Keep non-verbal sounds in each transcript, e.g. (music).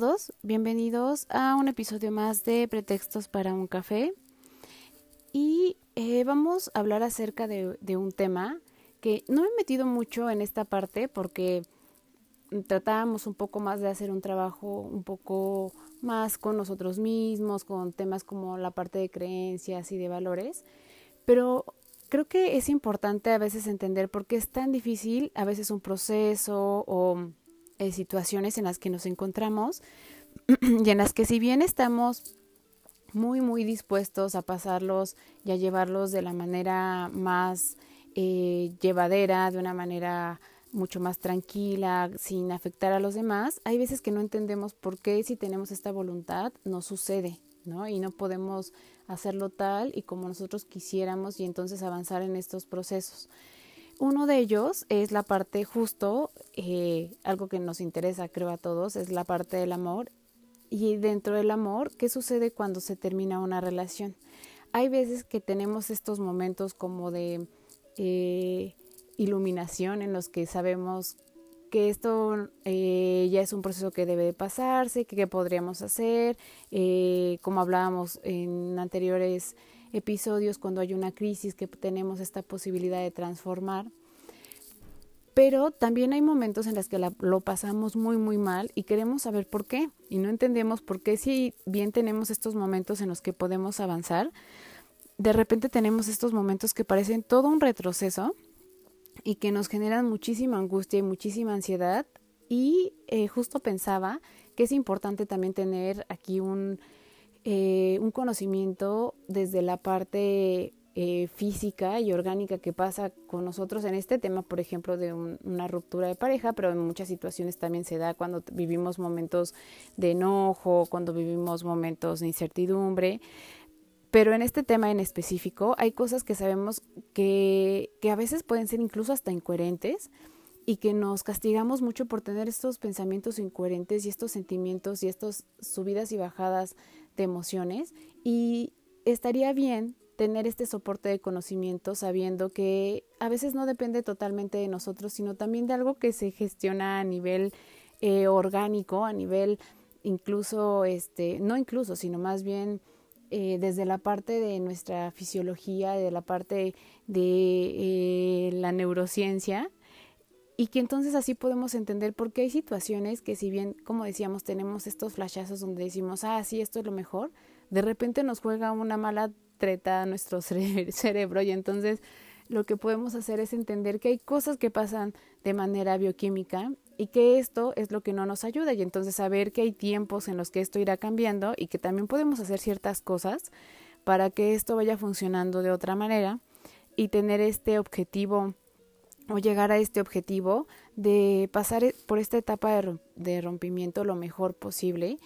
Todos, bienvenidos a un episodio más de Pretextos para un café. Y eh, vamos a hablar acerca de, de un tema que no me he metido mucho en esta parte porque tratábamos un poco más de hacer un trabajo un poco más con nosotros mismos, con temas como la parte de creencias y de valores, pero creo que es importante a veces entender por qué es tan difícil a veces un proceso o eh, situaciones en las que nos encontramos (clears throat) y en las que si bien estamos muy, muy dispuestos a pasarlos y a llevarlos de la manera más eh, llevadera, de una manera mucho más tranquila, sin afectar a los demás, hay veces que no entendemos por qué si tenemos esta voluntad no sucede, ¿no? Y no podemos hacerlo tal y como nosotros quisiéramos y entonces avanzar en estos procesos. Uno de ellos es la parte justo, eh, algo que nos interesa creo a todos, es la parte del amor y dentro del amor, ¿qué sucede cuando se termina una relación? Hay veces que tenemos estos momentos como de eh, iluminación en los que sabemos que esto eh, ya es un proceso que debe de pasarse, que, podríamos hacer, como hablábamos en anteriores episodios, cuando hay una crisis, que tenemos esta posibilidad de transformar pero también hay momentos en los que lo pasamos muy, muy mal y queremos saber por qué. Y no entendemos por qué si bien tenemos estos momentos en los que podemos avanzar, de repente tenemos estos momentos que parecen todo un retroceso y que nos generan muchísima angustia y muchísima ansiedad. Y eh, justo pensaba que es importante también tener aquí un, eh, un conocimiento desde la parte eh, física y orgánica que pasa con nosotros en este tema, por ejemplo, de una ruptura de pareja, pero en muchas situaciones también se da cuando vivimos momentos de enojo, cuando vivimos momentos de incertidumbre. Pero en este tema en específico hay cosas que sabemos que, que a veces pueden ser incluso hasta incoherentes y que nos castigamos mucho por tener estos pensamientos incoherentes y estos sentimientos y estas subidas y bajadas de emociones. Y estaría bien tener este soporte de conocimiento sabiendo que a veces no depende totalmente de nosotros, sino también de algo que se gestiona a nivel eh, orgánico, a nivel incluso, este, no incluso, sino más bien eh, desde la parte de nuestra fisiología, de la parte de eh, la neurociencia, y que entonces así podemos entender por qué hay situaciones que si bien, como decíamos, tenemos estos flashazos donde decimos, ah, sí, esto es lo mejor, de repente nos juega una mala treta nuestro (laughs) cerebro y entonces lo que podemos hacer es entender que hay cosas que pasan de manera bioquímica y que esto es lo que no nos ayuda y entonces saber que hay tiempos en los que esto irá cambiando y que también podemos hacer ciertas cosas para que esto vaya funcionando de otra manera y tener este objetivo o llegar a este objetivo de pasar e, por esta etapa de rompimiento lo mejor posible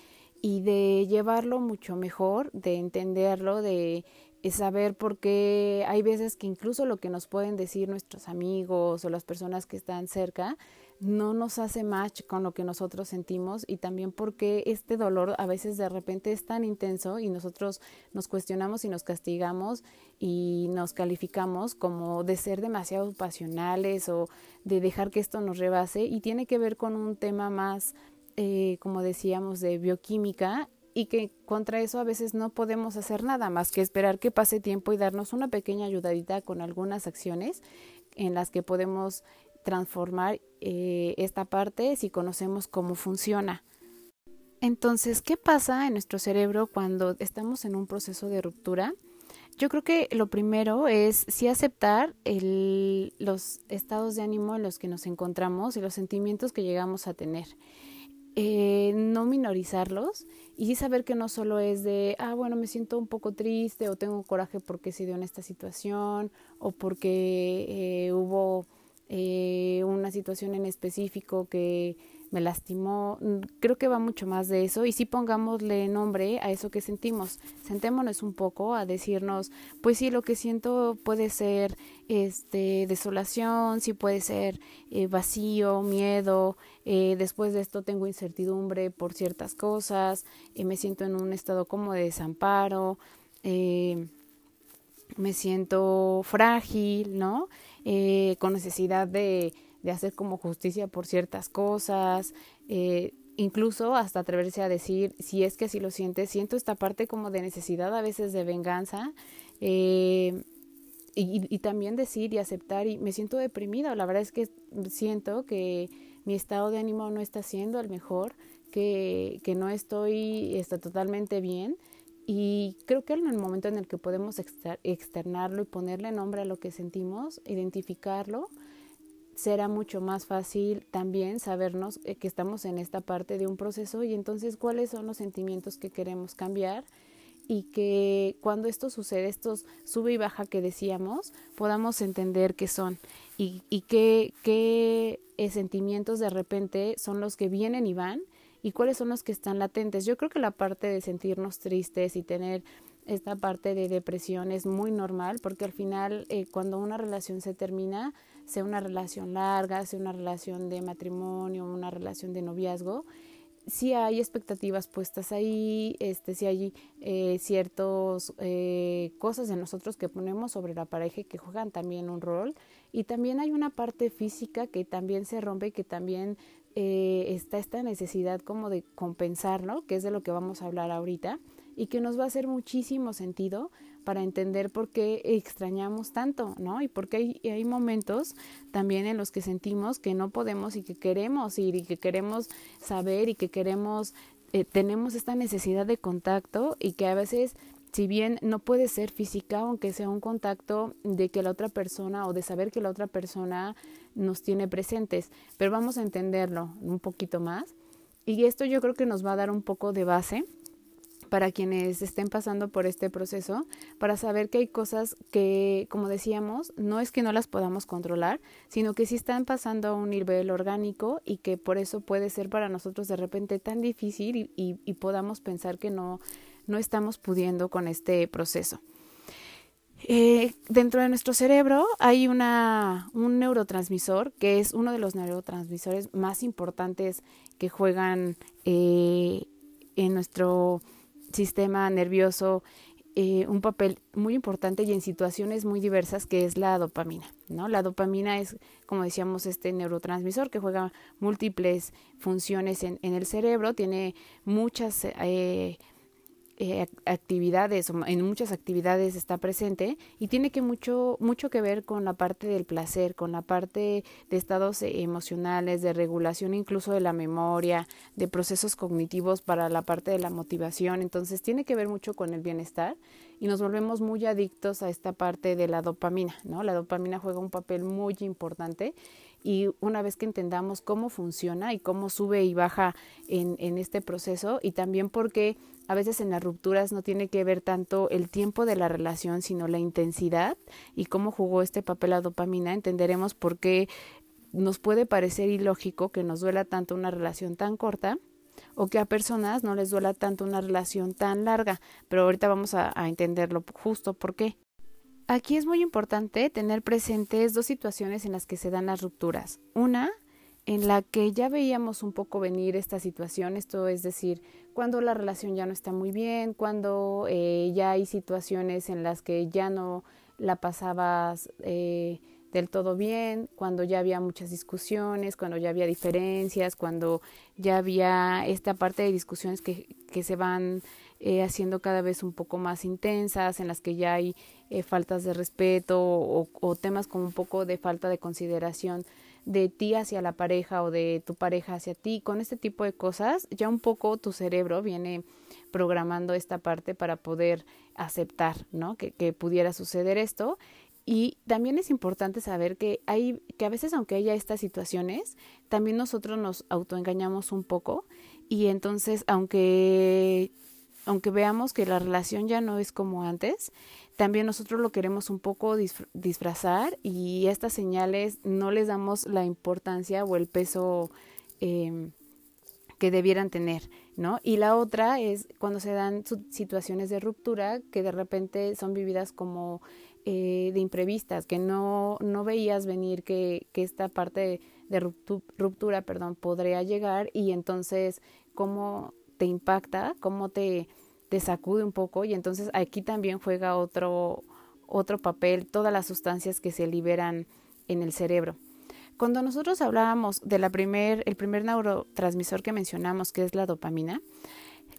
y de llevarlo mucho mejor, de entenderlo, de saber por qué hay veces que incluso lo que nos pueden decir nuestros amigos o las personas que están cerca no nos hace match con lo que nosotros sentimos y también porque este dolor a veces de repente es tan intenso y nosotros nos cuestionamos y nos castigamos y nos calificamos como de ser demasiado pasionales o de dejar que esto nos rebase y tiene que ver con un tema más eh, como decíamos, de bioquímica y que contra eso a veces no podemos hacer nada más que esperar que pase tiempo y darnos una pequeña ayudadita con algunas acciones en las que podemos transformar eh, esta parte si conocemos cómo funciona. Entonces, ¿qué pasa en nuestro cerebro cuando estamos en un proceso de ruptura? Yo creo que lo primero es sí aceptar el, los estados de ánimo en los que nos encontramos y los sentimientos que llegamos a tener. Eh, no minorizarlos y saber que no solo es de, ah, bueno, me siento un poco triste o tengo coraje porque se dio en esta situación o porque eh, hubo eh, una situación en específico que me lastimó. Mm, creo que va mucho más de eso y sí pongámosle nombre a eso que sentimos. Sentémonos un poco a decirnos, pues sí, lo que siento puede ser este desolación, sí puede ser eh, vacío, miedo. Eh, después de esto tengo incertidumbre por ciertas cosas, eh, me siento en un estado como de desamparo. me siento frágil, ¿no? Con necesidad de de hacer como justicia por ciertas cosas, eh, incluso hasta atreverse a decir, si es que así lo sientes, siento esta parte como de necesidad a veces de venganza, eh, y, y, también decir y aceptar, y me siento deprimida, la verdad es que siento que mi estado de ánimo no está siendo el mejor, que, que no estoy está totalmente bien, y creo que en el momento en el que podemos externarlo y ponerle nombre a lo que sentimos, identificarlo, será mucho más fácil también sabernos eh, que estamos en esta parte de un proceso y entonces cuáles son los sentimientos que queremos cambiar y que cuando esto sucede, estos sube y baja que decíamos, podamos entender qué son y, y qué, qué eh, sentimientos de repente son los que vienen y van y cuáles son los que están latentes. Yo creo que la parte de sentirnos tristes y tener esta parte de depresión es muy normal porque al final eh, cuando una relación se termina, sea una relación larga, sea una relación de matrimonio, una relación de noviazgo, si hay expectativas puestas ahí, este, si hay eh, ciertas eh, cosas de nosotros que ponemos sobre la pareja que juegan también un rol. Y también hay una parte física que también se rompe, que también eh, está esta necesidad como de compensar, ¿no? Que es de lo que vamos a hablar ahorita y que nos va a hacer muchísimo sentido para entender por qué extrañamos tanto, ¿no? Y porque hay, hay momentos también en los que sentimos que no podemos y que queremos ir y que queremos saber y que queremos, eh, tenemos esta necesidad de contacto y que a veces si bien no puede ser física, aunque sea un contacto de que la otra persona o de saber que la otra persona nos tiene presentes, pero vamos a entenderlo un poquito más. Y esto yo creo que nos va a dar un poco de base para quienes estén pasando por este proceso, para saber que hay cosas que, como decíamos, no es que no las podamos controlar, sino que sí están pasando a un nivel orgánico y que por eso puede ser para nosotros de repente tan difícil y, y, podamos pensar que no, no estamos pudiendo con este proceso. Eh, dentro de nuestro cerebro hay una, un neurotransmisor que es uno de los neurotransmisores más importantes que juegan eh, en nuestro sistema nervioso eh, un papel muy importante y en situaciones muy diversas que es la dopamina. ¿no? La dopamina es, como decíamos, este neurotransmisor que juega múltiples funciones en, en el cerebro, tiene muchas eh, actividades, en muchas actividades está presente y tiene que mucho, mucho que ver con la parte del placer, con la parte de estados emocionales, de regulación incluso de la memoria, de procesos cognitivos para la parte de la motivación. Entonces tiene que ver mucho con el bienestar y nos volvemos muy adictos a esta parte de la dopamina, ¿no? La dopamina juega un papel muy importante y una vez que entendamos cómo funciona y cómo sube y baja en, en este proceso y también porque a veces en las rupturas no tiene que ver tanto el tiempo de la relación, sino la intensidad y cómo jugó este papel la dopamina, entenderemos por qué nos puede parecer ilógico que nos duela tanto una relación tan corta o que a personas no les duela tanto una relación tan larga, pero ahorita vamos a, a entenderlo justo por qué. Aquí es muy importante tener presentes dos situaciones en las que se dan las rupturas. Una, en la que ya veíamos un poco venir esta situación, esto es decir, cuando la relación ya no está muy bien, cuando eh, ya hay situaciones en las que ya no la pasabas eh, del todo bien, cuando ya había muchas discusiones, cuando ya había diferencias, cuando ya había esta parte de discusiones que, que se van eh, haciendo cada vez un poco más intensas, en las que ya hay faltas de respeto o, o temas como un poco de falta de consideración de ti hacia la pareja o de tu pareja hacia ti, con este tipo de cosas, ya un poco tu cerebro viene programando esta parte para poder aceptar, ¿no? Que, que pudiera suceder esto. Y también es importante saber que hay, que a veces aunque haya estas situaciones, también nosotros nos autoengañamos un poco y entonces aunque aunque veamos que la relación ya no es como antes, también nosotros lo queremos un poco disfrazar y estas señales no les damos la importancia o el peso eh, que debieran tener, ¿no? Y la otra es cuando se dan situaciones de ruptura que de repente son vividas como eh, de imprevistas, que no, no veías venir que, que esta parte de, ruptura, perdón, podría llegar y entonces cómo te impacta, cómo te, te sacude un poco y entonces aquí también juega otro, otro papel todas las sustancias que se liberan en el cerebro. Cuando nosotros hablábamos de la primer, el primer neurotransmisor que mencionamos, que es la dopamina,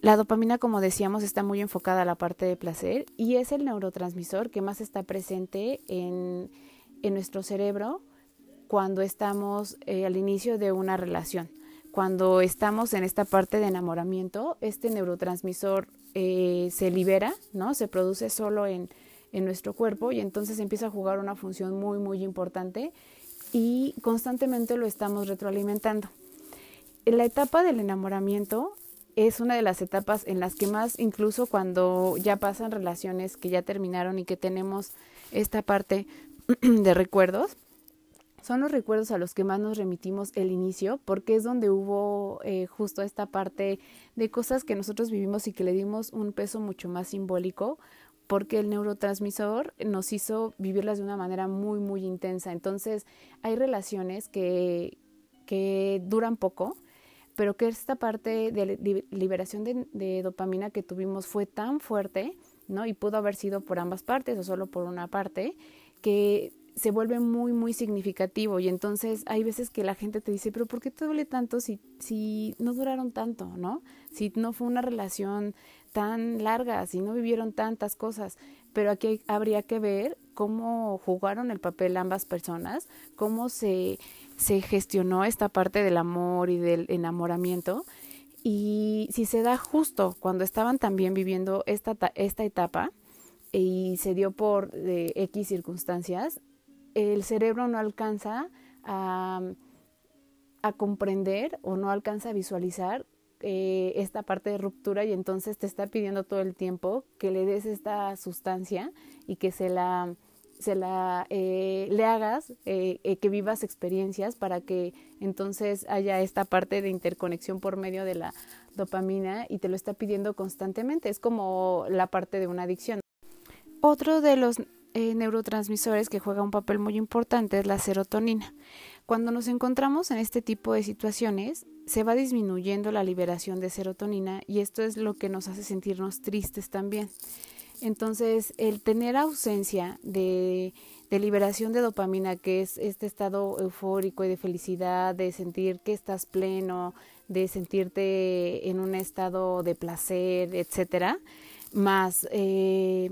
la dopamina, como decíamos, está muy enfocada a la parte de placer y es el neurotransmisor que más está presente en, en nuestro cerebro cuando estamos eh, al inicio de una relación. Cuando estamos en esta parte de enamoramiento, este neurotransmisor eh, se libera, ¿no? Se produce solo en, en nuestro cuerpo y entonces empieza a jugar una función muy, muy importante y constantemente lo estamos retroalimentando. En la etapa del enamoramiento es una de las etapas en las que más, incluso cuando ya pasan relaciones que ya terminaron y que tenemos esta parte (clears throat) de recuerdos, son los recuerdos a los que más nos remitimos el inicio, porque es donde hubo eh, justo esta parte de cosas que nosotros vivimos y que le dimos un peso mucho más simbólico, porque el neurotransmisor nos hizo vivirlas de una manera muy, muy intensa. Entonces, hay relaciones que, que duran poco, pero que esta parte de liberación de, de, dopamina que tuvimos fue tan fuerte, ¿no? Y pudo haber sido por ambas partes o solo por una parte, que se vuelve muy, muy significativo. Y entonces hay veces que la gente te dice, pero ¿por qué te duele tanto si, si no duraron tanto, ¿no? Si no fue una relación tan largas y no vivieron tantas cosas, pero aquí habría que ver cómo jugaron el papel ambas personas, cómo se, se gestionó esta parte del amor y del enamoramiento y si se da justo cuando estaban también viviendo esta, esta etapa y se dio por de X circunstancias, el cerebro no alcanza a, comprender o no alcanza a visualizar eh, esta parte de ruptura y entonces te está pidiendo todo el tiempo que le des esta sustancia y que se la se la eh, le hagas eh, que vivas experiencias para que entonces haya esta parte de interconexión por medio de la dopamina y te lo está pidiendo constantemente. Es como la parte de una adicción. Otro de los neurotransmisores que juega un papel muy importante es la serotonina cuando nos encontramos en este tipo de situaciones, se va disminuyendo la liberación de serotonina y esto es lo que nos hace sentirnos tristes también. Entonces, el tener ausencia de, liberación de dopamina, que es este estado eufórico y de felicidad, de sentir que estás pleno, de sentirte en un estado de placer, etcétera, más eh,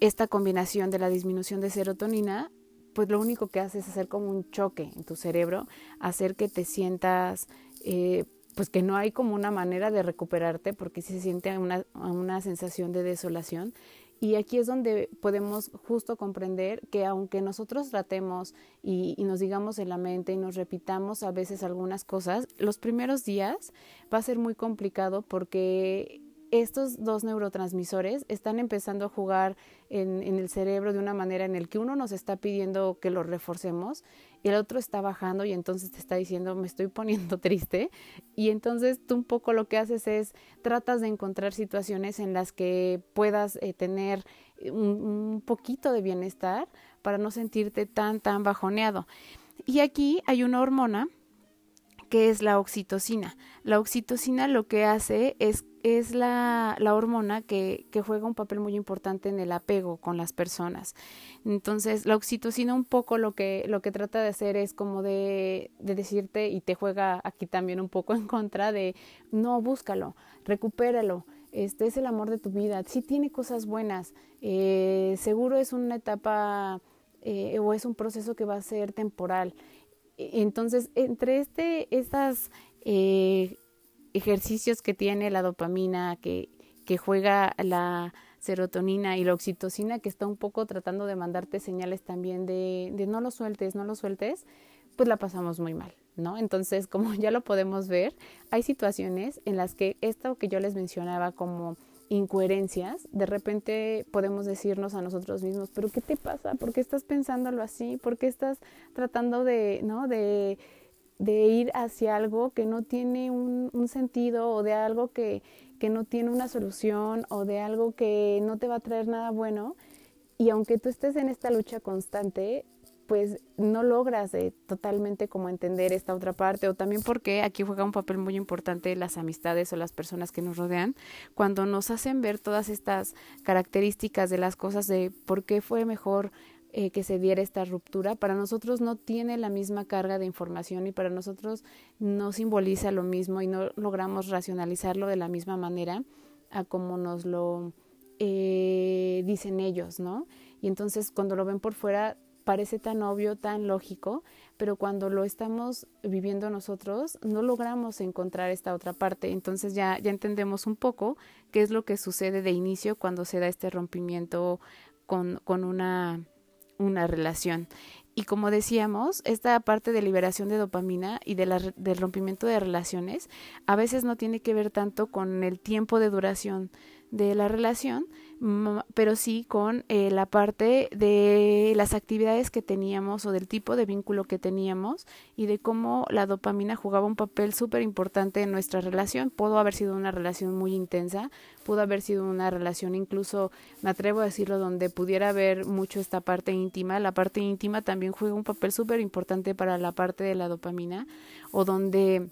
esta combinación de la disminución de serotonina, pues lo único que hace es hacer como un choque en tu cerebro, hacer que te sientas, eh, pues que no hay como una manera de recuperarte porque se siente una, una sensación de desolación. Y aquí es donde podemos justo comprender que aunque nosotros tratemos y, y, nos digamos en la mente y nos repitamos a veces algunas cosas, los primeros días va a ser muy complicado porque estos dos neurotransmisores están empezando a jugar en, el cerebro de una manera en el que uno nos está pidiendo que lo reforcemos y el otro está bajando y entonces te está diciendo me estoy poniendo (laughs) triste y entonces tú un poco lo que haces es tratas de encontrar situaciones en las que puedas eh, tener un, un poquito de bienestar para no sentirte tan tan bajoneado. Y aquí hay una hormona que es la oxitocina. La oxitocina lo que hace es, es la, la hormona que, que, juega un papel muy importante en el apego con las personas. Entonces, la oxitocina un poco lo que, lo que trata de hacer es como de, de decirte, y te juega aquí también un poco (laughs) en contra de, no, búscalo, recupéralo, este es el amor de tu vida, sí tiene cosas buenas, eh, seguro es una etapa eh, o es un proceso que va a ser temporal. Entonces, entre este, estas eh, ejercicios que tiene la dopamina, que, que juega la serotonina y la oxitocina, que está un poco tratando de mandarte señales también de, de no lo sueltes, no lo sueltes, pues la pasamos muy mal, ¿no? Entonces, (laughs) como ya lo podemos ver, hay situaciones en las que esto que yo les mencionaba como incoherencias, de repente podemos decirnos a nosotros mismos, pero ¿qué te pasa? ¿Por qué estás pensándolo así? ¿Por qué estás tratando de, ¿no? De, de ir hacia algo que no tiene un, sentido o de algo que, que no tiene una solución o de algo que no te va a traer nada bueno. Y aunque tú estés en esta lucha constante, pues no logras eh, totalmente como entender esta otra parte o también porque aquí juega un papel muy importante las amistades o las personas que nos rodean cuando nos hacen ver todas estas características de las cosas de por qué fue mejor eh, que se diera esta ruptura, para nosotros no tiene la misma carga de información y para nosotros no simboliza lo mismo y no logramos racionalizarlo de la misma manera a como nos lo eh, dicen ellos, ¿no? Y entonces cuando lo ven por fuera parece tan obvio, tan lógico, pero cuando lo estamos viviendo nosotros no logramos encontrar esta otra parte. Entonces ya, ya entendemos un poco qué es lo que sucede de inicio cuando se da este rompimiento con, con una una relación. Y como decíamos, esta parte de liberación de dopamina y de la, del rompimiento de relaciones a veces no tiene que ver tanto con el tiempo de duración de la relación, pero sí con eh, la parte de las actividades que teníamos o del tipo de vínculo que teníamos y de cómo la dopamina jugaba un papel súper importante en nuestra relación. Pudo haber sido una relación muy intensa, pudo haber sido una relación incluso, me atrevo a decirlo, donde pudiera haber mucho esta parte íntima. La parte íntima también juega un papel súper importante para la parte de la dopamina o donde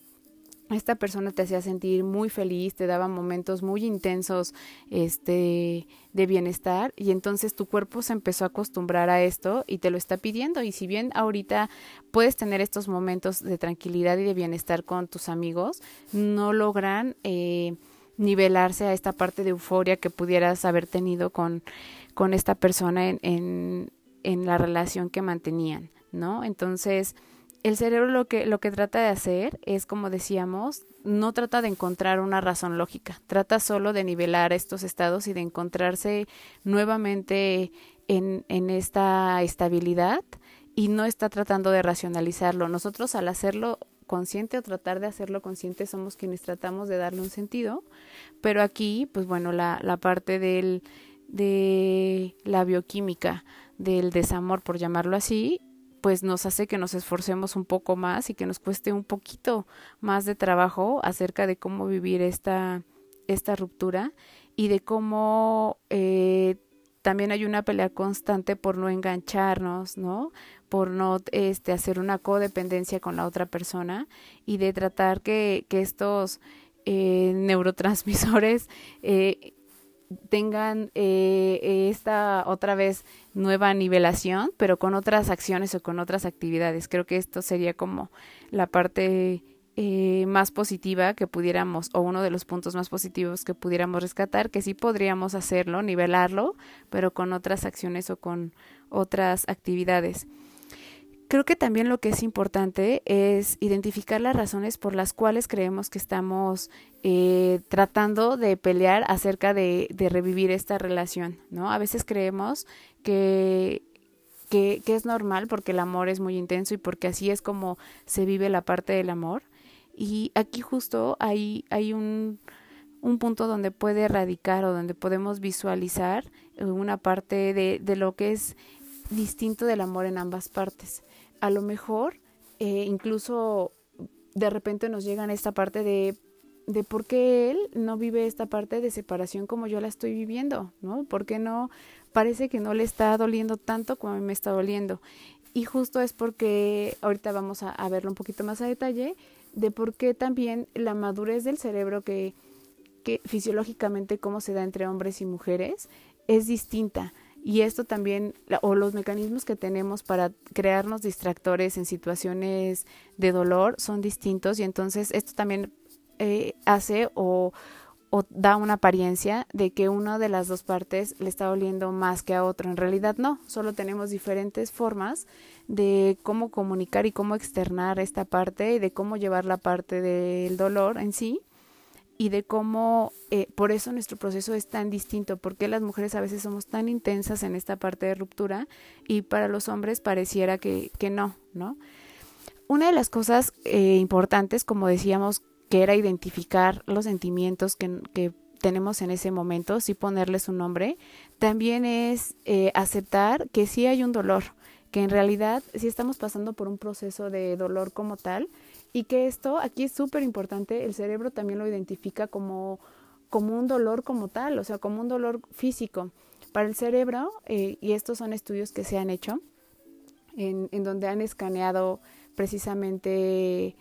esta persona te hacía sentir muy feliz, te daba momentos muy intensos este de bienestar y entonces tu cuerpo se empezó a acostumbrar a esto y te lo está pidiendo y si bien ahorita puedes tener estos momentos de tranquilidad y de bienestar con tus amigos, no logran eh, nivelarse a esta parte de euforia que pudieras haber tenido con, con esta persona en, en, en la relación que mantenían, ¿no? Entonces, el cerebro lo que, lo que trata de hacer es, como decíamos, no trata de encontrar una razón lógica, trata solo de nivelar estos estados y de encontrarse nuevamente en, en esta estabilidad y no está tratando de racionalizarlo. Nosotros al hacerlo consciente o tratar de hacerlo consciente somos quienes tratamos de darle un sentido, pero aquí, pues bueno, la, la parte del, de la bioquímica, del desamor, por llamarlo así, pues nos hace que nos esforcemos un poco más y que nos cueste un poquito más de trabajo acerca de cómo vivir esta, esta ruptura y de cómo eh, también hay una pelea constante por no engancharnos, ¿no? Por no este, hacer una codependencia con la otra persona y de tratar que, que estos eh, neurotransmisores eh, tengan eh, esta otra vez nueva nivelación, pero con otras acciones o con otras actividades. Creo que esto sería como la parte eh, más positiva que pudiéramos, o uno de los puntos más positivos que pudiéramos rescatar, que sí podríamos hacerlo, nivelarlo, pero con otras acciones o con otras actividades. Creo que también lo que es importante es identificar las razones por las cuales creemos que estamos eh, tratando de pelear acerca de, revivir esta relación, ¿no? A veces creemos que, es normal porque el amor es muy intenso y porque así es como se vive la parte del amor. Y aquí justo hay, un, un punto donde puede radicar o donde podemos visualizar una parte de, de lo que es distinto del amor en ambas partes a lo mejor eh, incluso de repente nos llegan esta parte de, de por qué él no vive esta parte de separación como yo la estoy viviendo, ¿no? ¿Por qué no parece que no le está doliendo tanto como a mí me está doliendo? Y justo es porque ahorita vamos a, a verlo un poquito más a detalle de por qué también la madurez del cerebro que, que fisiológicamente cómo se da entre hombres y mujeres es distinta y esto también, o los mecanismos que tenemos para crearnos distractores en situaciones de dolor son distintos y entonces esto también eh, hace o, da una apariencia de que una de las dos partes le está doliendo más que a otro. En realidad no, solo tenemos diferentes formas de cómo comunicar y cómo externar esta parte y de cómo llevar la parte del dolor en sí y de cómo eh, por eso nuestro proceso es tan distinto, porque las mujeres a veces somos tan intensas en esta parte de ruptura y para los hombres pareciera que, que no, ¿no? Una de las cosas eh, importantes, como decíamos, que era identificar los sentimientos que, que tenemos en ese momento, sí ponerles un nombre, también es eh, aceptar que sí hay un dolor, que en realidad sí estamos pasando por un proceso de dolor como tal Y que esto aquí es súper importante, el cerebro también lo identifica como, como un dolor como tal, o sea, como un dolor físico. Para el cerebro, eh, y estos son estudios que se han hecho, en, donde han escaneado precisamente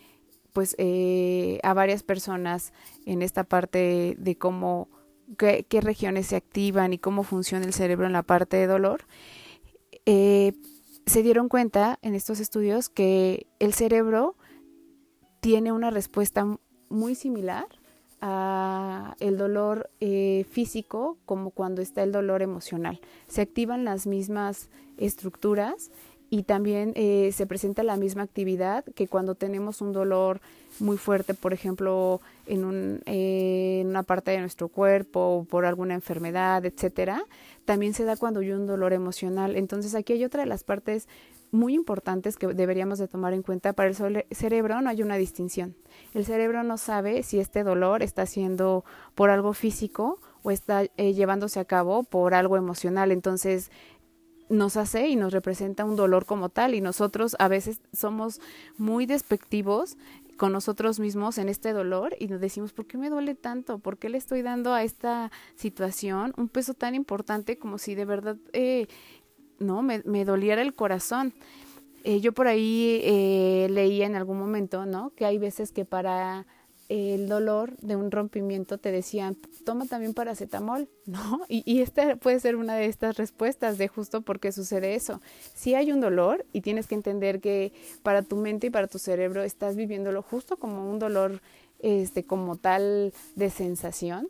pues eh, a varias personas en esta parte de cómo qué, regiones se activan y cómo funciona el cerebro en la parte de dolor eh, se dieron cuenta en estos estudios que el cerebro tiene una respuesta muy similar a el dolor eh, físico como cuando está el dolor emocional. Se activan las mismas estructuras y también eh, se presenta la misma actividad que cuando tenemos un dolor muy fuerte, por ejemplo, en, un, eh, en una parte de nuestro cuerpo o por alguna enfermedad, etcétera, también se da cuando hay un dolor emocional. Entonces aquí hay otra de las partes muy importantes que deberíamos de tomar en cuenta. Para el cerebro no hay una distinción. El cerebro no sabe si este dolor está siendo por algo físico o está eh, llevándose a cabo por algo emocional. Entonces, nos hace y nos representa un dolor como tal y nosotros a veces somos muy despectivos con nosotros mismos en este dolor y nos decimos, ¿por qué me duele tanto? ¿Por qué le estoy dando a esta situación un peso tan importante como si de verdad, eh, no, me, me, doliera el corazón? Eh, yo por ahí eh, leía en algún momento, ¿no? Que hay veces que para el dolor de un rompimiento te decían, toma también paracetamol, (laughs) ¿no? Y, y, esta puede ser una de estas respuestas de justo por qué sucede eso. Si hay un dolor y tienes que entender que para tu mente y para tu cerebro estás viviéndolo justo como un dolor, este, como tal de sensación.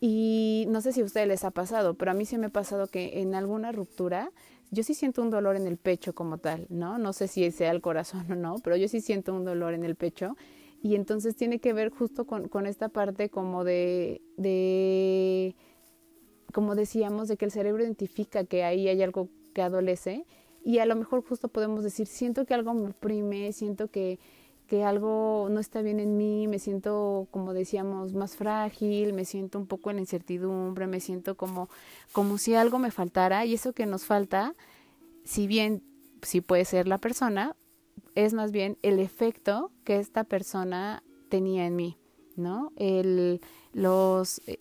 Y no sé si a ustedes les ha pasado, pero a mí sí me ha pasado que en alguna ruptura yo sí siento un dolor en el pecho como tal, ¿no? No sé si sea el corazón o no, pero yo sí siento un dolor en el pecho y entonces tiene que ver justo con, con esta parte como de, de, como decíamos, de que el cerebro identifica que ahí hay algo que adolece y a lo mejor justo podemos decir, siento que algo me oprime, siento que, que algo no está bien en mí, me siento, como decíamos, más frágil, me siento un poco en incertidumbre, me siento como, como si algo me faltara y eso que nos falta, si bien sí puede ser la persona, es más bien el efecto que esta persona tenía en mí, ¿no? El, los, eh,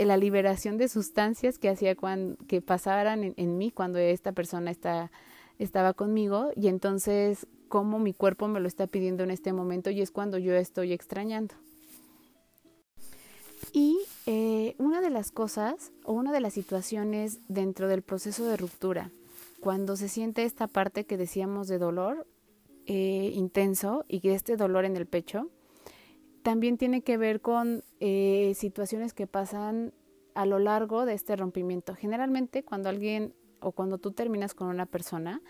la liberación de sustancias que hacía cuando, que pasaran en, en mí cuando esta persona está, estaba conmigo y entonces cómo mi cuerpo me lo está pidiendo en este momento y es cuando yo estoy extrañando. Y eh, una de las cosas o una de las situaciones dentro del proceso de ruptura, cuando se siente esta parte que decíamos de dolor, eh, intenso y que este dolor en el pecho también tiene que ver con eh, situaciones que pasan a lo largo de este rompimiento. Generalmente cuando alguien o cuando tú terminas con una persona,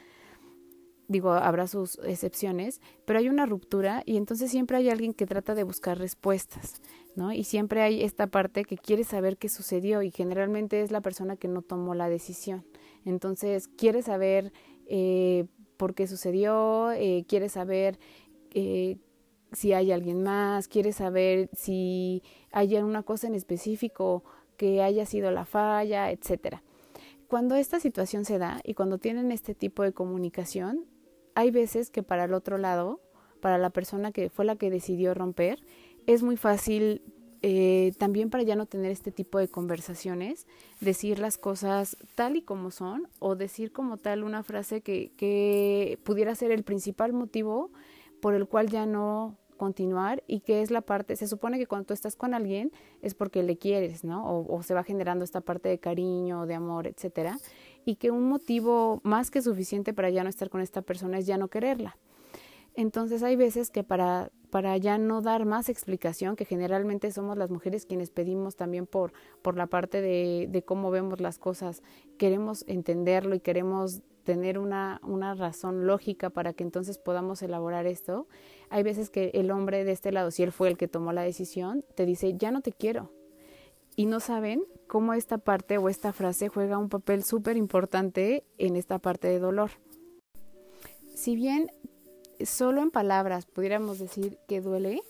digo, habrá sus excepciones, pero hay una ruptura y entonces siempre hay alguien que trata de buscar respuestas, ¿no? Y siempre hay esta parte que quiere saber qué sucedió y generalmente es la persona que no tomó la decisión. Entonces quiere saber eh, por qué sucedió, eh, quiere saber eh, si hay alguien más, quiere saber si hay alguna cosa en específico que haya sido la falla, etcétera. Cuando esta situación se da y cuando tienen este tipo de comunicación, hay veces que para el otro lado, para la persona que fue la que decidió romper, es muy fácil eh, también para ya no tener este tipo de conversaciones, decir las cosas tal y como son o decir como tal una frase que, que pudiera ser el principal motivo por el cual ya no continuar y que es la parte, se supone que cuando tú estás con alguien es porque le quieres, ¿no? O, o, se va generando esta parte de cariño, de amor, etcétera, y que un motivo más que suficiente para ya no estar con esta persona es ya no quererla. Entonces hay veces que para, para ya no dar más explicación, que generalmente somos las mujeres quienes pedimos también por, por la parte de, de cómo vemos las cosas, queremos entenderlo y queremos tener una, una razón lógica para que entonces podamos elaborar esto. Hay veces que el hombre de este lado, si él fue el que tomó la decisión, te dice, ya no te quiero. Y no saben cómo esta parte o esta frase juega un papel súper importante en esta parte de dolor. Si bien solo en palabras pudiéramos decir que duele,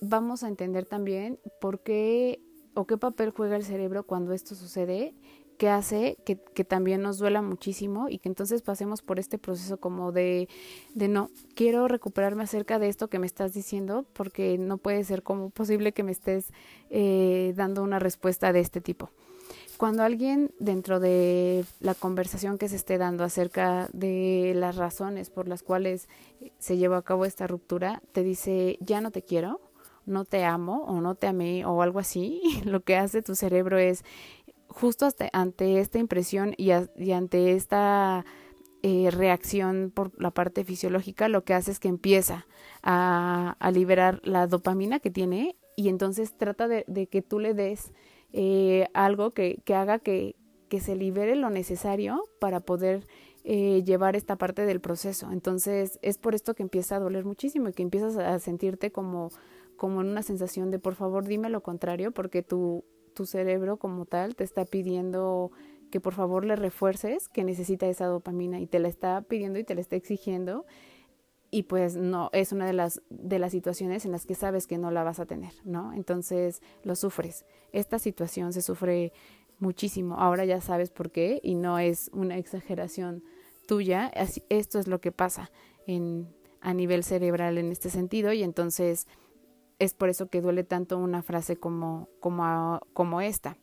vamos a entender también por qué o qué papel juega el cerebro cuando esto sucede que hace que, que, también nos duela muchísimo y que entonces pasemos por este proceso como de, de no, quiero recuperarme acerca de esto que me estás diciendo porque no puede ser como posible que me estés eh, dando una respuesta de este tipo. Cuando alguien dentro de la conversación que se esté dando acerca de las razones por las cuales se llevó a cabo esta ruptura, te dice, ya no te quiero, no te amo o no te amé o algo así, (laughs) lo que hace tu cerebro es justo hasta, ante esta impresión y, ante esta eh, reacción por la parte fisiológica, lo que hace es que empieza a, a liberar la dopamina que tiene y entonces trata de, de que tú le des eh, algo que, que haga que, que, se libere lo necesario para poder eh, llevar esta parte del proceso. Entonces es por esto que empieza a doler muchísimo y que empiezas a sentirte como, como en una sensación de por favor dime lo contrario porque tu, tu cerebro como tal te está pidiendo que por favor le refuerces que necesita esa dopamina y te la está pidiendo y te la está exigiendo y pues no es una de las de las situaciones en las que sabes que no la vas a tener, ¿no? Entonces lo sufres. Esta situación se sufre muchísimo. Ahora ya sabes por qué y no es una exageración tuya. Esto es lo que pasa en a nivel cerebral en este sentido y entonces es por eso que duele tanto una frase como, como, como esta.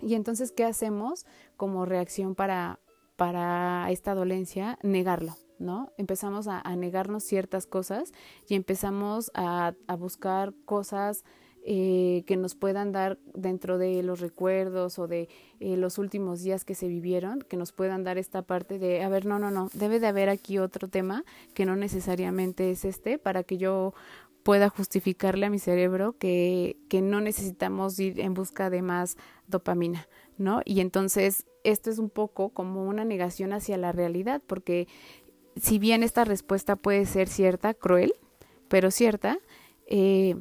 Y entonces, ¿qué hacemos como reacción para, para esta dolencia? Negarlo, ¿no? Empezamos a, negarnos ciertas cosas y empezamos a, buscar cosas eh, que nos puedan dar dentro de los recuerdos o de eh, los últimos días que se vivieron, que nos puedan dar esta parte de, a ver, no, no, no, debe de haber aquí otro tema que no necesariamente es este para que yo pueda justificarle a mi cerebro que, que no necesitamos ir en busca de más dopamina, ¿no? Y entonces esto es un poco como una negación hacia la realidad, porque si bien esta respuesta puede ser cierta, cruel, pero cierta, eh,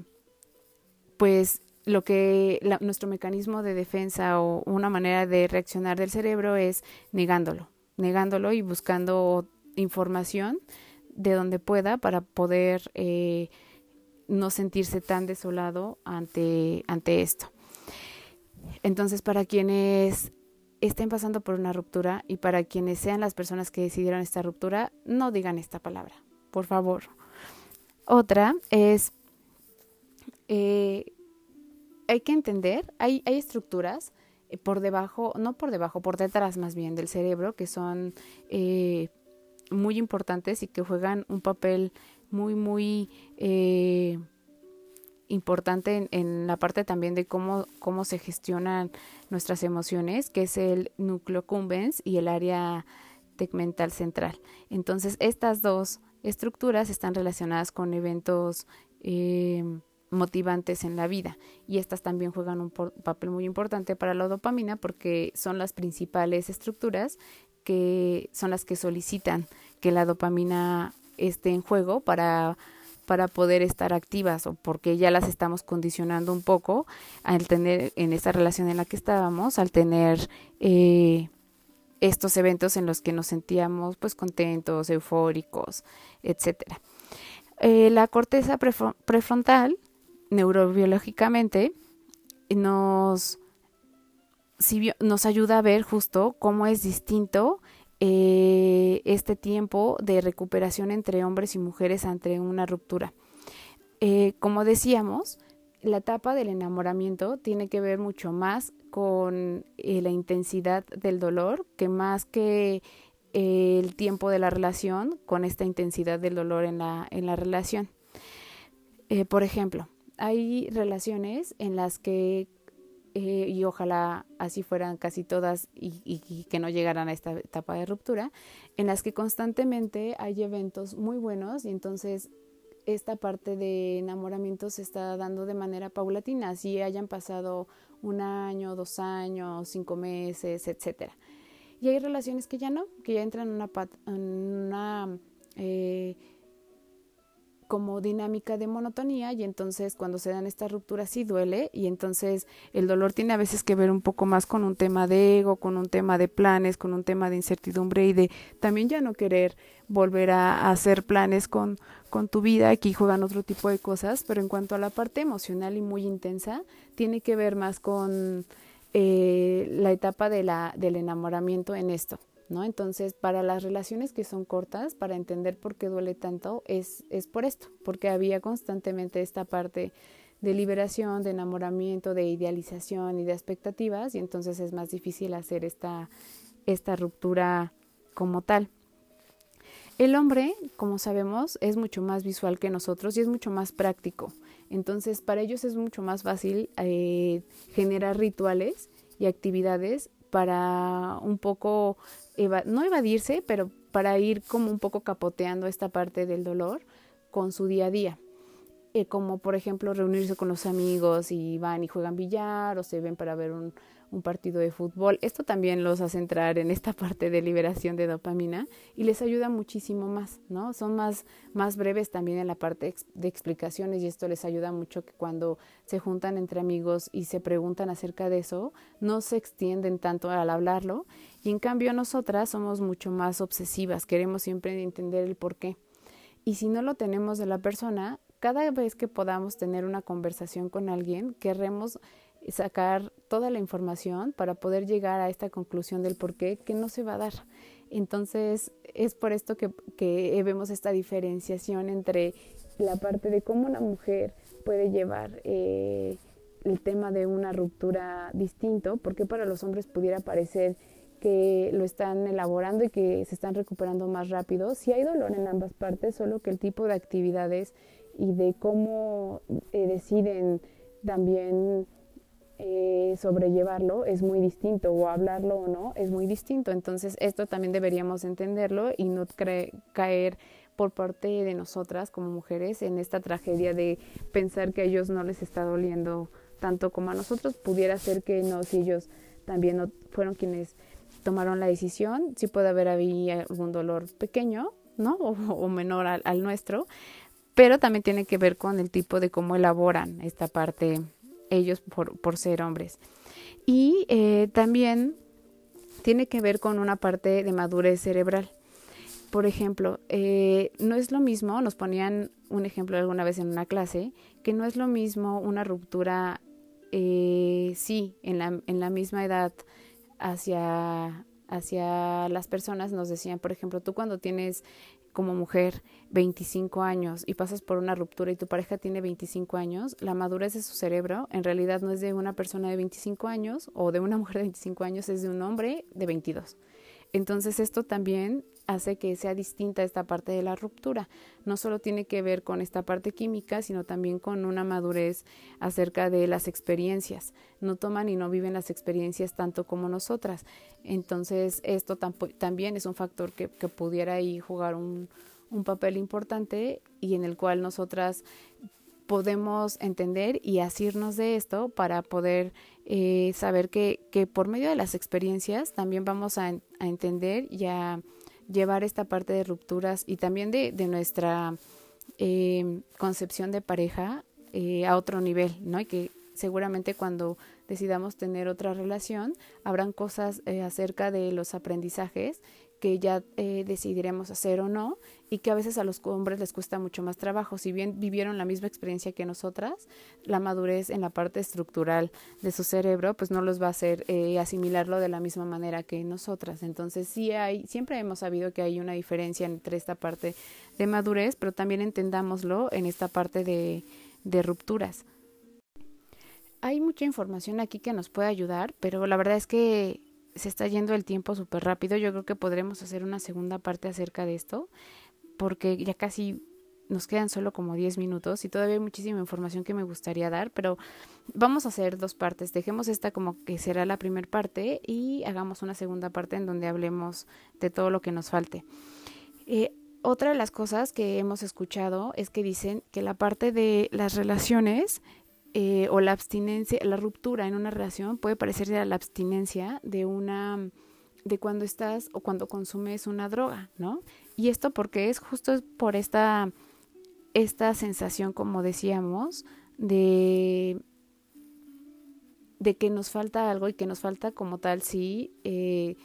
pues lo que nuestro mecanismo de defensa o una manera de reaccionar del cerebro es negándolo, negándolo y buscando información de donde pueda para poder eh, no sentirse tan desolado ante, ante esto. Entonces, para quienes estén pasando por una ruptura y para quienes sean las personas que decidieron esta ruptura, no digan esta palabra, por favor. Otra es, eh, hay que entender, hay, hay estructuras eh, por debajo, no por debajo, por detrás más bien del cerebro, que son eh, muy importantes y que juegan un papel muy, muy eh, importante en, la parte también de cómo, cómo se gestionan nuestras emociones, que es el núcleo cumbens y el área tegmental central. Entonces, estas dos estructuras están relacionadas con eventos eh, motivantes en la vida y estas también juegan un papel muy importante para la dopamina porque son las principales estructuras que son las que solicitan que la dopamina esté en juego para para poder estar activas o porque ya las estamos condicionando un poco al tener en esta relación en la que estábamos, al tener eh, estos eventos en los que nos sentíamos pues contentos, eufóricos, etcétera. Eh, la corteza prefrontal, neurobiológicamente, nos, nos ayuda a ver justo cómo es distinto eh, este tiempo de recuperación entre hombres y mujeres ante una ruptura. Eh, como decíamos, la etapa del enamoramiento tiene que ver mucho más con eh, la intensidad del dolor que más que el tiempo de la relación con esta intensidad del dolor en la, en la relación. por ejemplo, hay relaciones en las que eh, y ojalá así fueran casi todas y, que no llegaran a esta etapa de ruptura, en las que constantemente hay eventos muy buenos y entonces esta parte de enamoramiento se está dando de manera paulatina, así hayan pasado un año, dos años, cinco meses, etcétera. Y hay relaciones que ya no, que ya entran en una, en eh, como dinámica de monotonía y entonces cuando se dan estas rupturas sí duele y entonces el dolor tiene a veces que ver un poco más con un tema de ego, con un tema de planes, con un tema de incertidumbre y de también ya no querer volver a, hacer planes con, con tu vida, aquí juegan otro tipo de cosas, pero en cuanto a la parte emocional y muy intensa, tiene que ver más con eh, la etapa de la, del enamoramiento en esto. ¿No? Entonces, para las relaciones que son cortas, para entender por qué duele tanto, es, es por esto, porque había constantemente esta parte de liberación, de enamoramiento, de idealización y de expectativas, y entonces es más difícil hacer esta, esta ruptura como tal. El hombre, como sabemos, es mucho más visual que nosotros y es mucho más práctico. Entonces, para ellos es mucho más fácil eh, generar rituales y actividades para un poco, no evadirse, pero para ir como un poco capoteando esta parte del dolor con su día a día. Eh, como por ejemplo reunirse con los amigos y van y juegan billar o se ven para ver un, un partido de fútbol. Esto también los hace entrar en esta parte de liberación de dopamina y les ayuda muchísimo más, ¿no? Son más, más breves también en la parte de explicaciones y esto les ayuda mucho que cuando se juntan entre amigos y se preguntan acerca de eso, no se extienden tanto al hablarlo y en cambio nosotras somos mucho más obsesivas, queremos siempre entender el por qué. Y si no lo tenemos de la persona, cada vez que podamos tener una conversación con alguien, querremos sacar toda la información para poder llegar a esta conclusión del por qué que no se va a dar. Entonces es por esto que, que vemos esta diferenciación entre la parte de cómo una mujer puede llevar eh, el tema de una ruptura distinto, porque para los hombres pudiera parecer que lo están elaborando y que se están recuperando más rápido. Si hay dolor en ambas partes, solo que el tipo de actividades y de cómo eh, deciden también eh, sobrellevarlo es muy distinto o hablarlo o no es muy distinto. Entonces esto también deberíamos entenderlo y no caer por parte de nosotras como mujeres en esta tragedia de pensar que a ellos no les está doliendo tanto como a nosotros. Pudiera ser que no, si ellos también no fueron quienes tomaron la decisión, sí puede haber algún dolor pequeño, ¿no? (laughs) O, menor al nuestro, pero también tiene que ver con el tipo de cómo elaboran esta parte ellos por, por ser hombres. Y eh, también tiene que ver con una parte de madurez cerebral. Por ejemplo, eh, no es lo mismo, nos ponían un ejemplo alguna vez en una clase, que no es lo mismo una ruptura, eh, sí, en la, en la misma edad hacia, hacia las personas, nos decían, por ejemplo, tú cuando tienes como mujer 25 años y pasas por una ruptura y tu pareja tiene 25 años, la madurez de su cerebro en realidad no es de una persona de 25 años o de una (laughs) mujer de 25 años, es de un hombre de 22. Entonces esto también hace que sea distinta esta parte de la ruptura. No solo tiene que ver con esta parte química, sino también con una madurez acerca de las experiencias. No toman y no viven las experiencias tanto como nosotras. Entonces esto también es un factor que, pudiera ahí jugar un, un papel importante y en el cual nosotras podemos entender y asirnos de esto para poder eh, saber que, que, por medio de las experiencias también vamos a, a, entender y a llevar esta parte de rupturas y también de, de nuestra eh, concepción de pareja eh, a otro nivel, ¿no? Y que seguramente cuando decidamos tener otra relación, habrán cosas acerca de los aprendizajes que ya eh, decidiremos hacer o no y que a veces a los hombres les cuesta mucho más trabajo. Si bien vivieron la misma experiencia que nosotras, la madurez en la parte estructural de su cerebro pues no los va a hacer eh, asimilarlo de la misma manera que nosotras. Entonces sí hay, siempre hemos sabido que hay una diferencia entre esta parte de madurez, pero también entendámoslo en esta parte de, de rupturas. Hay mucha información aquí que nos puede ayudar, pero la verdad es que se está yendo el tiempo súper rápido. Yo creo que podremos hacer una segunda parte acerca de esto, porque ya casi nos quedan solo como 10 minutos y todavía hay muchísima información que me gustaría dar, pero vamos a hacer dos partes. Dejemos esta como que será la primera parte y hagamos una segunda parte en donde hablemos de todo lo que nos falte. Eh, otra de las cosas que hemos escuchado es que dicen que la parte de las relaciones eh, o la abstinencia, la ruptura en una relación puede parecerse a la abstinencia de una de cuando estás o cuando consumes una droga, ¿no? Y esto porque es justo por esta esta sensación, como decíamos, de de que nos falta algo y que nos falta como tal sí eh,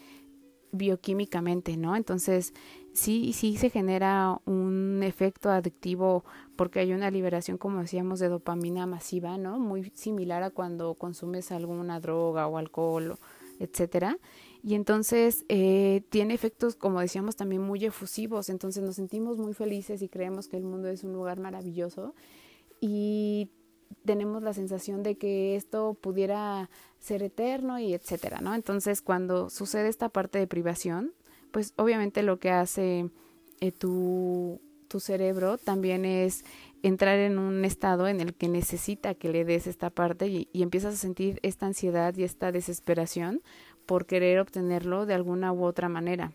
bioquímicamente, ¿no? Entonces sí, sí se genera un efecto adictivo porque hay una liberación, como decíamos, de dopamina masiva, ¿no? Muy similar a cuando consumes alguna droga o alcohol, etcétera. Y entonces eh, tiene efectos, como decíamos, también muy efusivos. Entonces nos sentimos muy felices y creemos que el mundo es un lugar maravilloso. Y tenemos la sensación de que esto pudiera ser eterno y etcétera, ¿no? Entonces, cuando sucede esta parte de privación, pues obviamente lo que hace eh, tu, tu cerebro también es entrar en un estado en el que necesita que le des esta parte y, empiezas a sentir esta ansiedad y esta desesperación por querer obtenerlo de alguna u otra manera.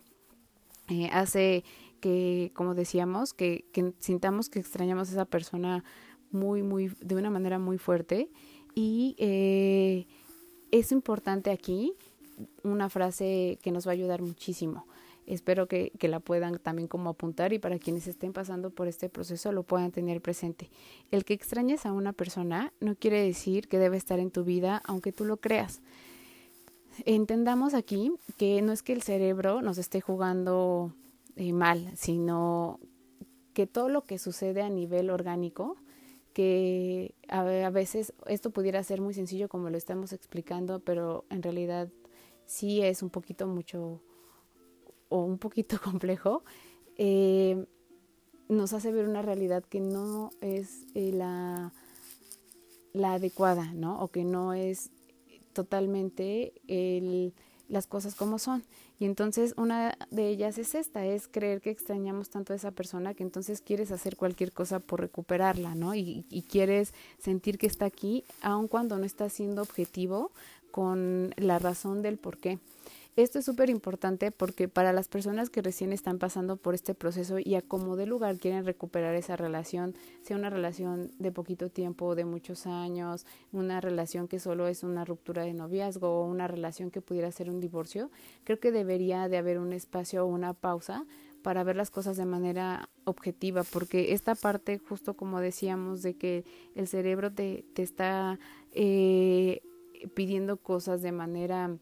Eh, hace que, como decíamos, que, que, sintamos que extrañamos a esa persona muy, muy, de una manera muy fuerte. Y eh, es importante aquí una frase que nos va a ayudar muchísimo. Espero que, que, la puedan también como apuntar y para quienes estén pasando por este proceso lo puedan tener presente. El que extrañes a una persona no quiere decir que debe estar en tu vida aunque tú lo creas. Entendamos aquí que no es que el cerebro nos esté jugando eh, mal, sino que todo lo que sucede a nivel orgánico que a, veces esto pudiera ser muy sencillo como lo estamos explicando, pero en realidad sí es un poquito mucho o un poquito (laughs) complejo, eh, nos hace ver una realidad que no es eh, la, la adecuada, ¿no? O que no es totalmente el, las cosas como son. Y entonces una de ellas es esta, es creer que extrañamos tanto a esa persona que entonces quieres hacer cualquier cosa por recuperarla, ¿no? Y, y quieres sentir que está aquí, aun cuando no está siendo objetivo con la razón del por qué. Esto es súper importante porque para las personas que recién están pasando por este proceso y a como de lugar quieren recuperar esa relación, sea una relación de poquito tiempo, de muchos años, una relación que solo es una ruptura de noviazgo o una relación que pudiera ser un divorcio, creo que debería de haber un espacio o una pausa para ver las cosas de manera objetiva, porque esta parte, justo como decíamos, de que el cerebro te, te está eh, pidiendo cosas de manera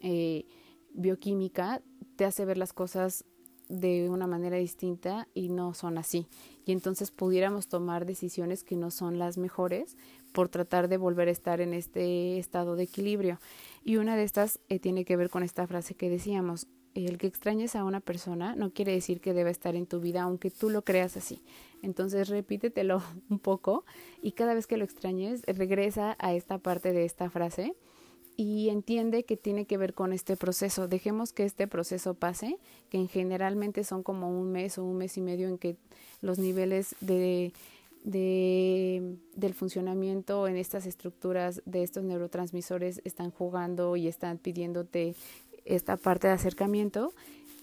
eh, bioquímica te hace ver las cosas de una manera distinta y no son así. Y entonces pudiéramos tomar decisiones que no son las mejores por tratar de volver a estar en este estado de equilibrio. Y una de estas eh, tiene que ver con esta frase que decíamos, el que extrañes a una persona no quiere decir que debe estar en tu vida, aunque tú lo creas así. Entonces repítetelo (laughs) un poco y cada vez que lo extrañes, regresa a esta parte de esta frase y entiende que tiene que ver con este proceso. Dejemos que este proceso pase, que en generalmente son como un mes o un mes y medio en que los niveles de, de, del funcionamiento en estas estructuras de estos neurotransmisores están jugando y están pidiéndote esta parte de acercamiento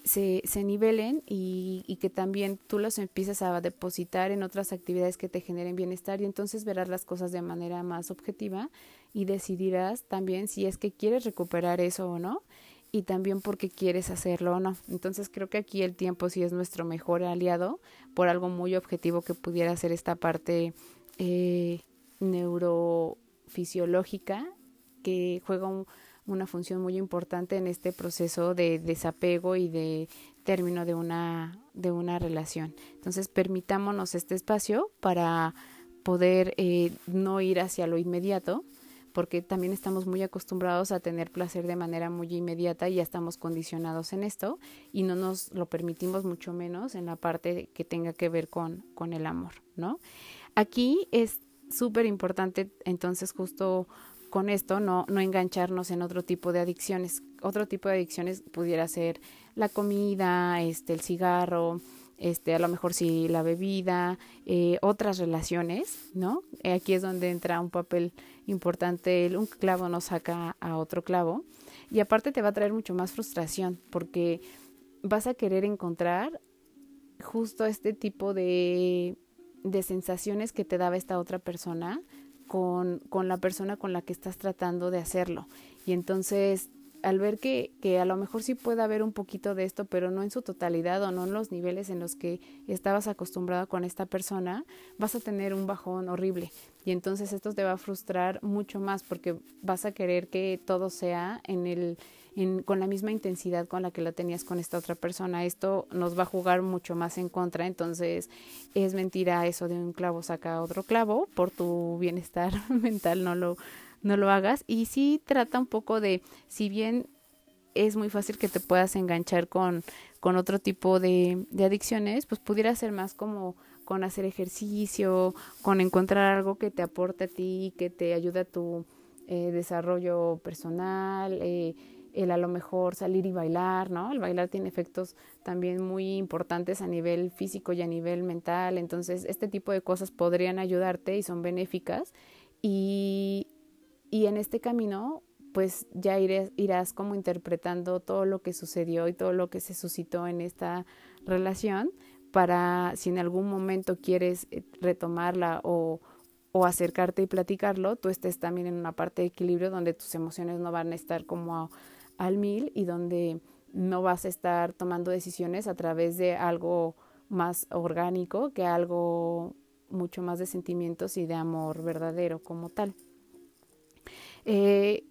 se, se nivelen y, y, que también tú los empieces a depositar en otras actividades que te generen bienestar y entonces verás las cosas de manera más objetiva y decidirás también si es que quieres recuperar eso o no y también porque quieres hacerlo o no. Entonces creo que aquí el tiempo sí es nuestro mejor aliado por algo muy objetivo que pudiera ser esta parte eh, neurofisiológica que juega un, una función muy importante en este proceso de desapego y de término de una, de una relación. Entonces, permitámonos este espacio para poder eh, no ir hacia lo inmediato, porque también estamos muy acostumbrados a tener placer de manera muy inmediata y ya estamos condicionados en esto y no nos lo permitimos mucho menos en la parte que tenga que ver con, con el amor, ¿no? Aquí es súper importante entonces justo con esto no, no engancharnos en otro tipo de adicciones. Otro tipo de adicciones pudiera ser la comida, este, el cigarro, este, a lo mejor sí la bebida, eh, otras relaciones, ¿no? Aquí es donde entra un papel importante, un clavo no saca a otro clavo y aparte te va a traer mucho más frustración porque vas a querer encontrar justo este tipo de, de sensaciones que te daba esta otra persona con, con la persona con la que estás tratando de hacerlo. Y entonces al ver que, que a lo mejor sí puede haber un poquito de esto, pero no en su totalidad o no en los niveles en los que estabas acostumbrado con esta persona, vas a tener un bajón horrible. Y entonces esto te va a frustrar mucho más porque vas a querer que todo sea en el, en, con la misma intensidad con la que la tenías con esta otra persona. Esto nos va a jugar mucho más en contra. Entonces es mentira eso de un clavo saca otro clavo. Por tu bienestar (laughs) mental no lo no lo hagas. Y sí trata un poco de, si bien es muy fácil que te puedas enganchar con, con otro tipo de, adicciones, pues pudiera ser más como con hacer ejercicio, con encontrar algo que te aporte a ti, que te ayude a tu eh, desarrollo personal, eh, el a lo mejor salir y bailar, ¿no? El bailar tiene efectos también muy importantes a nivel físico y a nivel mental, entonces este tipo de cosas podrían ayudarte y son benéficas y, y en este camino, pues ya irás, irás como interpretando todo lo que sucedió y todo lo que se suscitó en esta relación para si en algún momento quieres eh, retomarla o, o acercarte y platicarlo, tú estés también en una parte de equilibrio donde tus emociones no van a estar como al mil y donde no vas a estar tomando decisiones a través de algo más orgánico que algo mucho más de sentimientos y de amor verdadero como tal. Eh,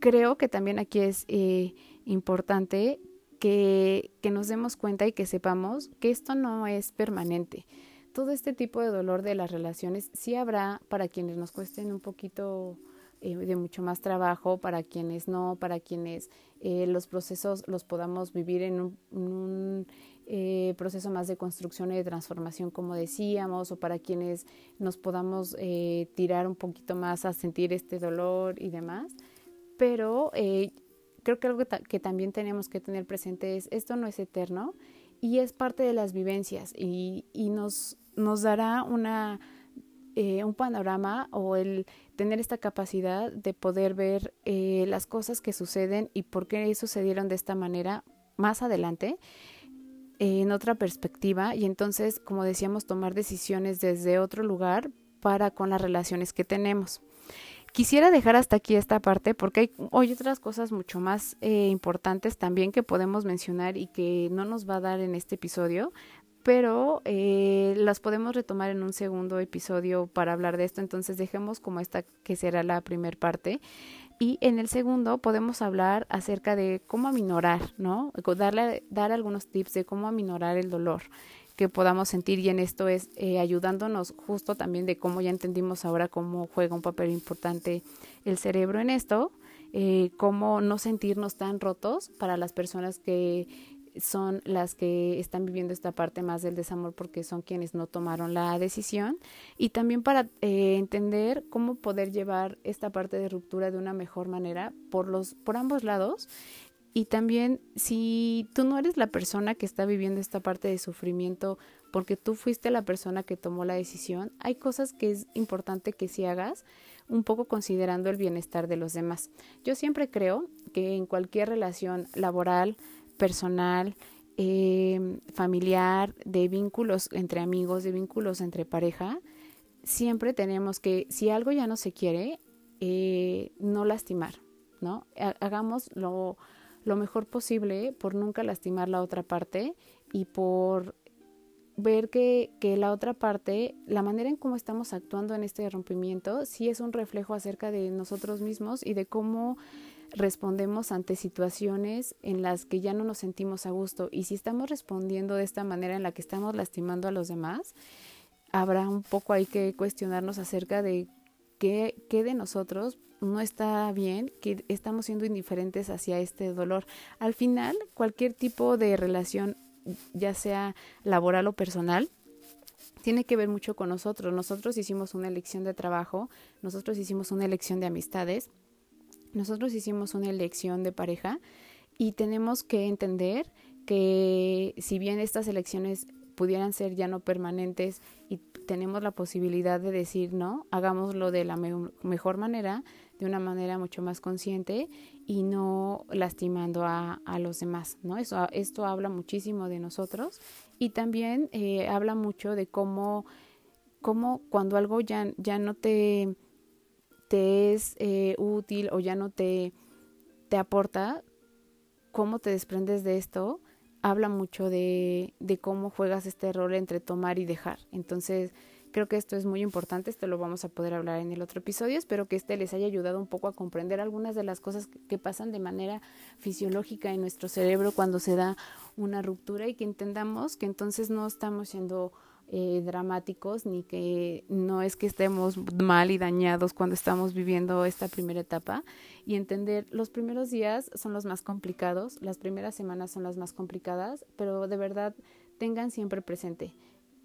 creo que también aquí es eh, importante que, que nos demos cuenta y que sepamos que esto no es permanente. Todo este tipo de dolor de las relaciones sí habrá para quienes nos cuesten un poquito eh, de mucho más trabajo, para quienes no, para quienes los procesos los podamos vivir en un eh, proceso más de construcción y de transformación, como decíamos, o para quienes nos podamos eh, tirar un poquito más a sentir este dolor y demás. Pero eh, creo que algo que, también tenemos que tener presente es, esto no es eterno y es parte de las vivencias y, nos, nos dará una, un panorama o el tener esta capacidad de poder ver las cosas que suceden y por qué sucedieron de esta manera más adelante en otra perspectiva y entonces, como decíamos, tomar decisiones desde otro lugar para con las relaciones que tenemos. Quisiera dejar hasta aquí esta parte porque hay, otras cosas mucho más eh, importantes también que podemos mencionar y que no nos va a dar en este episodio, pero eh, las podemos retomar en un segundo episodio para hablar de esto. Entonces dejemos como esta que será la primera parte. Y en el segundo podemos hablar acerca de cómo aminorar, ¿no? Darle, dar algunos tips de cómo aminorar el dolor que podamos sentir y en esto es eh, ayudándonos justo también de cómo ya entendimos ahora cómo juega un papel importante el cerebro en esto, eh, cómo no sentirnos tan rotos para las personas que son las que están viviendo esta parte más del desamor porque son quienes no tomaron la decisión y también para eh, entender cómo poder llevar esta parte de ruptura de una mejor manera por los por ambos lados y también si tú no eres la persona que está viviendo esta parte de sufrimiento porque tú fuiste la persona que tomó la decisión, hay cosas que es importante que si hagas un poco considerando el bienestar de los demás. Yo siempre creo que en cualquier relación laboral, personal, eh, familiar, de vínculos entre amigos, de vínculos entre pareja, siempre tenemos que, si algo ya no se quiere, eh, no lastimar, ¿no? Hagamos lo, lo mejor posible por nunca lastimar la otra parte y por ver que, que, la otra parte, la manera en cómo estamos actuando en este rompimiento, sí es un reflejo acerca de nosotros mismos y de cómo respondemos ante situaciones en las que ya no nos sentimos a gusto. Y si estamos respondiendo de esta manera en la que estamos lastimando a los demás, habrá un poco hay que cuestionarnos acerca de qué, qué de nosotros no está bien, que estamos siendo indiferentes hacia este dolor. Al final, cualquier tipo de relación, ya sea laboral o personal, tiene que ver mucho con nosotros. Nosotros hicimos una elección de trabajo, nosotros hicimos una elección de amistades nosotros hicimos una elección de pareja y tenemos que entender que si bien estas elecciones pudieran ser ya no permanentes y tenemos la posibilidad de decir no, hagámoslo de la mejor manera, de una manera mucho más consciente y no lastimando a, a los demás, ¿no? Eso, esto habla muchísimo de nosotros y también eh, habla mucho de cómo, cómo cuando algo ya, ya no te te es eh, útil o ya no te te aporta, cómo te desprendes de esto, habla mucho de, de cómo juegas este rol entre tomar y dejar. Entonces, creo que esto es muy importante, esto lo vamos a poder hablar en el otro episodio. Espero que este les haya ayudado un poco a comprender algunas de las cosas que pasan de manera fisiológica en nuestro cerebro cuando se da una ruptura y que entendamos que entonces no estamos siendo eh, dramáticos ni que no es que estemos mal y dañados cuando estamos viviendo esta primera etapa y entender los primeros días son los más complicados, las primeras semanas son las más complicadas, pero de verdad tengan siempre presente,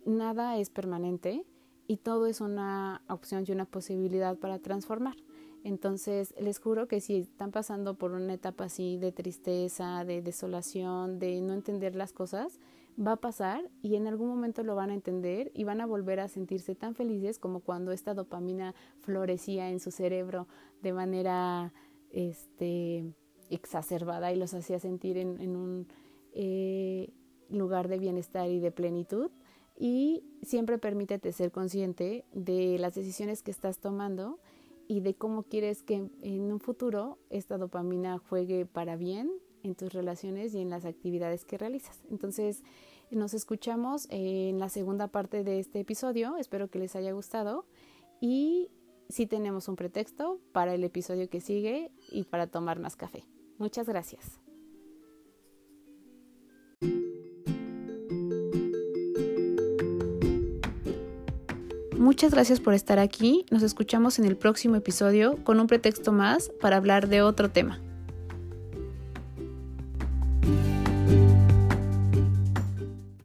nada es permanente y todo es una opción y una posibilidad para transformar. Entonces, les juro que si están pasando por una etapa así de tristeza, de desolación, de no entender las cosas, va a pasar y en algún momento lo van a entender y van a volver a sentirse tan felices como cuando esta dopamina florecía en su cerebro de manera este, exacerbada y los hacía sentir en, un eh, lugar de bienestar y de plenitud. Y siempre permítete ser consciente de las decisiones que estás tomando y de cómo quieres que en un futuro esta dopamina juegue para bien en tus relaciones y en las actividades que realizas. Entonces, nos escuchamos en la segunda parte de este episodio. Espero que les haya gustado y si tenemos un pretexto para el episodio que sigue y para tomar más café. Muchas gracias. Muchas gracias por estar aquí. Nos escuchamos en el próximo episodio con un pretexto más para hablar de otro tema.